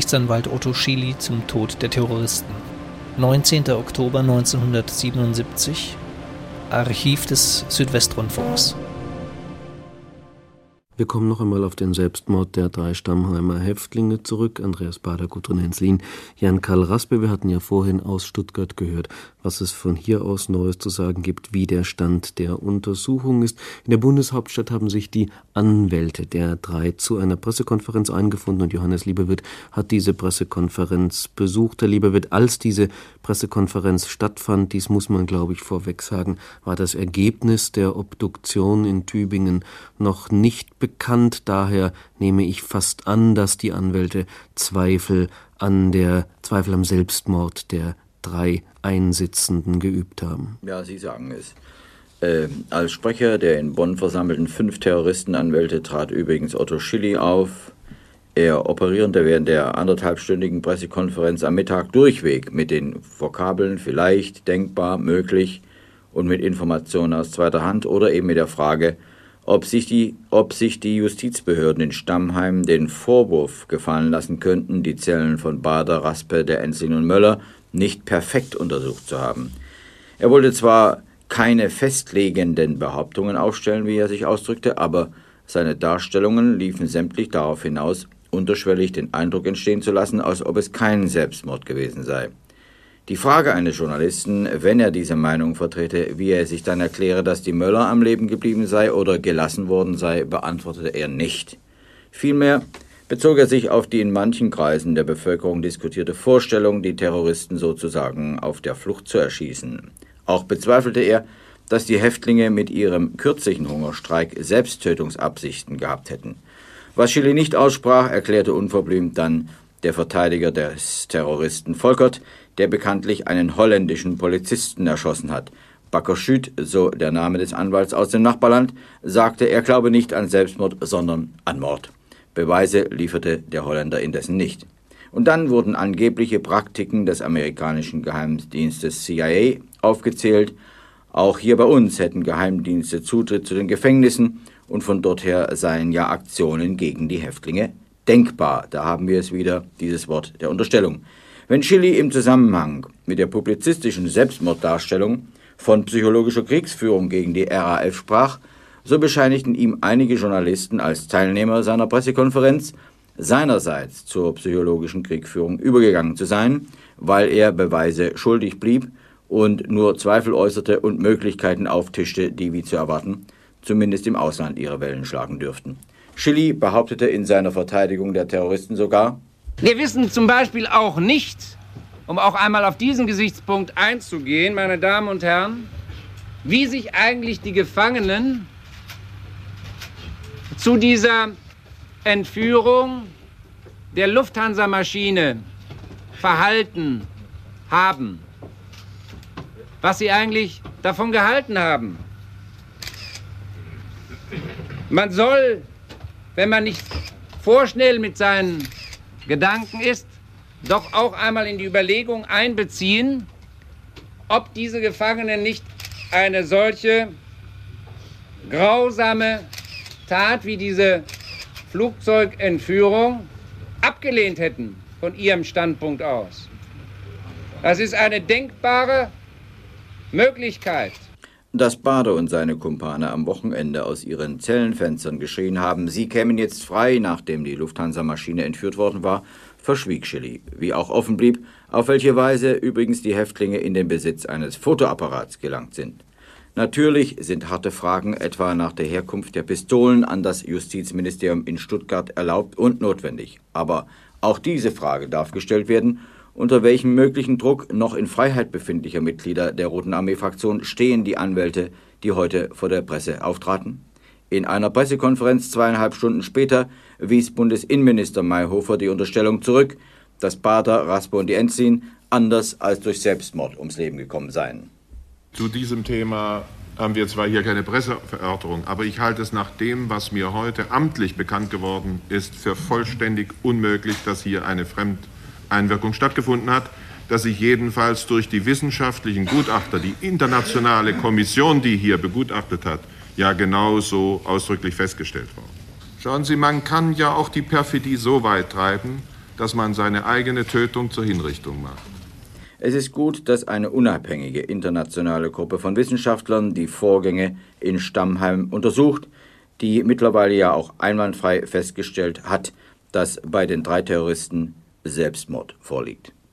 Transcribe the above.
Rechtsanwalt Otto Schily zum Tod der Terroristen. 19. Oktober 1977 Archiv des Südwestrundfunks wir kommen noch einmal auf den Selbstmord der drei Stammheimer Häftlinge zurück. Andreas Bader, Gudrun Henslin, Jan Karl Raspe. Wir hatten ja vorhin aus Stuttgart gehört, was es von hier aus Neues zu sagen gibt, wie der Stand der Untersuchung ist. In der Bundeshauptstadt haben sich die Anwälte der drei zu einer Pressekonferenz eingefunden und Johannes Lieberwirt hat diese Pressekonferenz besucht. Herr Lieberwirt, als diese Pressekonferenz stattfand, dies muss man glaube ich vorweg sagen, war das Ergebnis der Obduktion in Tübingen noch nicht bekannt bekannt, daher nehme ich fast an, dass die Anwälte Zweifel an der Zweifel am Selbstmord der drei Einsitzenden geübt haben. Ja, Sie sagen es. Äh, als Sprecher der in Bonn versammelten fünf Terroristenanwälte trat übrigens Otto Schilly auf. Er operierte während der anderthalbstündigen Pressekonferenz am Mittag durchweg mit den Vokabeln vielleicht, denkbar, möglich und mit Informationen aus zweiter Hand oder eben mit der Frage, ob sich, die, ob sich die Justizbehörden in Stammheim den Vorwurf gefallen lassen könnten, die Zellen von Bader, Raspe, der Enzling und Möller nicht perfekt untersucht zu haben. Er wollte zwar keine festlegenden Behauptungen aufstellen, wie er sich ausdrückte, aber seine Darstellungen liefen sämtlich darauf hinaus, unterschwellig den Eindruck entstehen zu lassen, als ob es kein Selbstmord gewesen sei. Die Frage eines Journalisten, wenn er diese Meinung vertrete, wie er sich dann erkläre, dass die Möller am Leben geblieben sei oder gelassen worden sei, beantwortete er nicht. Vielmehr bezog er sich auf die in manchen Kreisen der Bevölkerung diskutierte Vorstellung, die Terroristen sozusagen auf der Flucht zu erschießen. Auch bezweifelte er, dass die Häftlinge mit ihrem kürzlichen Hungerstreik Selbsttötungsabsichten gehabt hätten. Was Schilly nicht aussprach, erklärte unverblümt dann der Verteidiger des Terroristen Volkert, der bekanntlich einen holländischen Polizisten erschossen hat. Bakkerschüt, so der Name des Anwalts aus dem Nachbarland, sagte, er glaube nicht an Selbstmord, sondern an Mord. Beweise lieferte der Holländer indessen nicht. Und dann wurden angebliche Praktiken des amerikanischen Geheimdienstes CIA aufgezählt. Auch hier bei uns hätten Geheimdienste Zutritt zu den Gefängnissen und von dort her seien ja Aktionen gegen die Häftlinge denkbar. Da haben wir es wieder, dieses Wort der Unterstellung. Wenn Schilly im Zusammenhang mit der publizistischen Selbstmorddarstellung von psychologischer Kriegsführung gegen die RAF sprach, so bescheinigten ihm einige Journalisten als Teilnehmer seiner Pressekonferenz, seinerseits zur psychologischen Kriegführung übergegangen zu sein, weil er Beweise schuldig blieb und nur Zweifel äußerte und Möglichkeiten auftischte, die, wie zu erwarten, zumindest im Ausland ihre Wellen schlagen dürften. Schilly behauptete in seiner Verteidigung der Terroristen sogar, wir wissen zum Beispiel auch nicht, um auch einmal auf diesen Gesichtspunkt einzugehen, meine Damen und Herren, wie sich eigentlich die Gefangenen zu dieser Entführung der Lufthansa-Maschine verhalten haben. Was sie eigentlich davon gehalten haben. Man soll, wenn man nicht vorschnell mit seinen Gedanken ist, doch auch einmal in die Überlegung einbeziehen, ob diese Gefangenen nicht eine solche grausame Tat wie diese Flugzeugentführung abgelehnt hätten von ihrem Standpunkt aus. Das ist eine denkbare Möglichkeit. Dass Bader und seine Kumpane am Wochenende aus ihren Zellenfenstern geschrien haben, sie kämen jetzt frei, nachdem die Lufthansa-Maschine entführt worden war, verschwieg Schilly, wie auch offen blieb, auf welche Weise übrigens die Häftlinge in den Besitz eines Fotoapparats gelangt sind. Natürlich sind harte Fragen etwa nach der Herkunft der Pistolen an das Justizministerium in Stuttgart erlaubt und notwendig. Aber auch diese Frage darf gestellt werden unter welchem möglichen Druck noch in Freiheit befindlicher Mitglieder der Roten Armee-Fraktion stehen die Anwälte, die heute vor der Presse auftraten? In einer Pressekonferenz zweieinhalb Stunden später wies Bundesinnenminister Mayhofer die Unterstellung zurück, dass Bader, Raspe und die Enzin anders als durch Selbstmord ums Leben gekommen seien. Zu diesem Thema haben wir zwar hier keine Presseverörterung, aber ich halte es nach dem, was mir heute amtlich bekannt geworden ist, für vollständig unmöglich, dass hier eine Fremd Einwirkung stattgefunden hat, dass sich jedenfalls durch die wissenschaftlichen Gutachter, die internationale Kommission, die hier begutachtet hat, ja genauso ausdrücklich festgestellt worden. Schauen Sie, man kann ja auch die Perfidie so weit treiben, dass man seine eigene Tötung zur Hinrichtung macht. Es ist gut, dass eine unabhängige internationale Gruppe von Wissenschaftlern die Vorgänge in Stammheim untersucht, die mittlerweile ja auch einwandfrei festgestellt hat, dass bei den drei Terroristen Selbstmord vorliegt.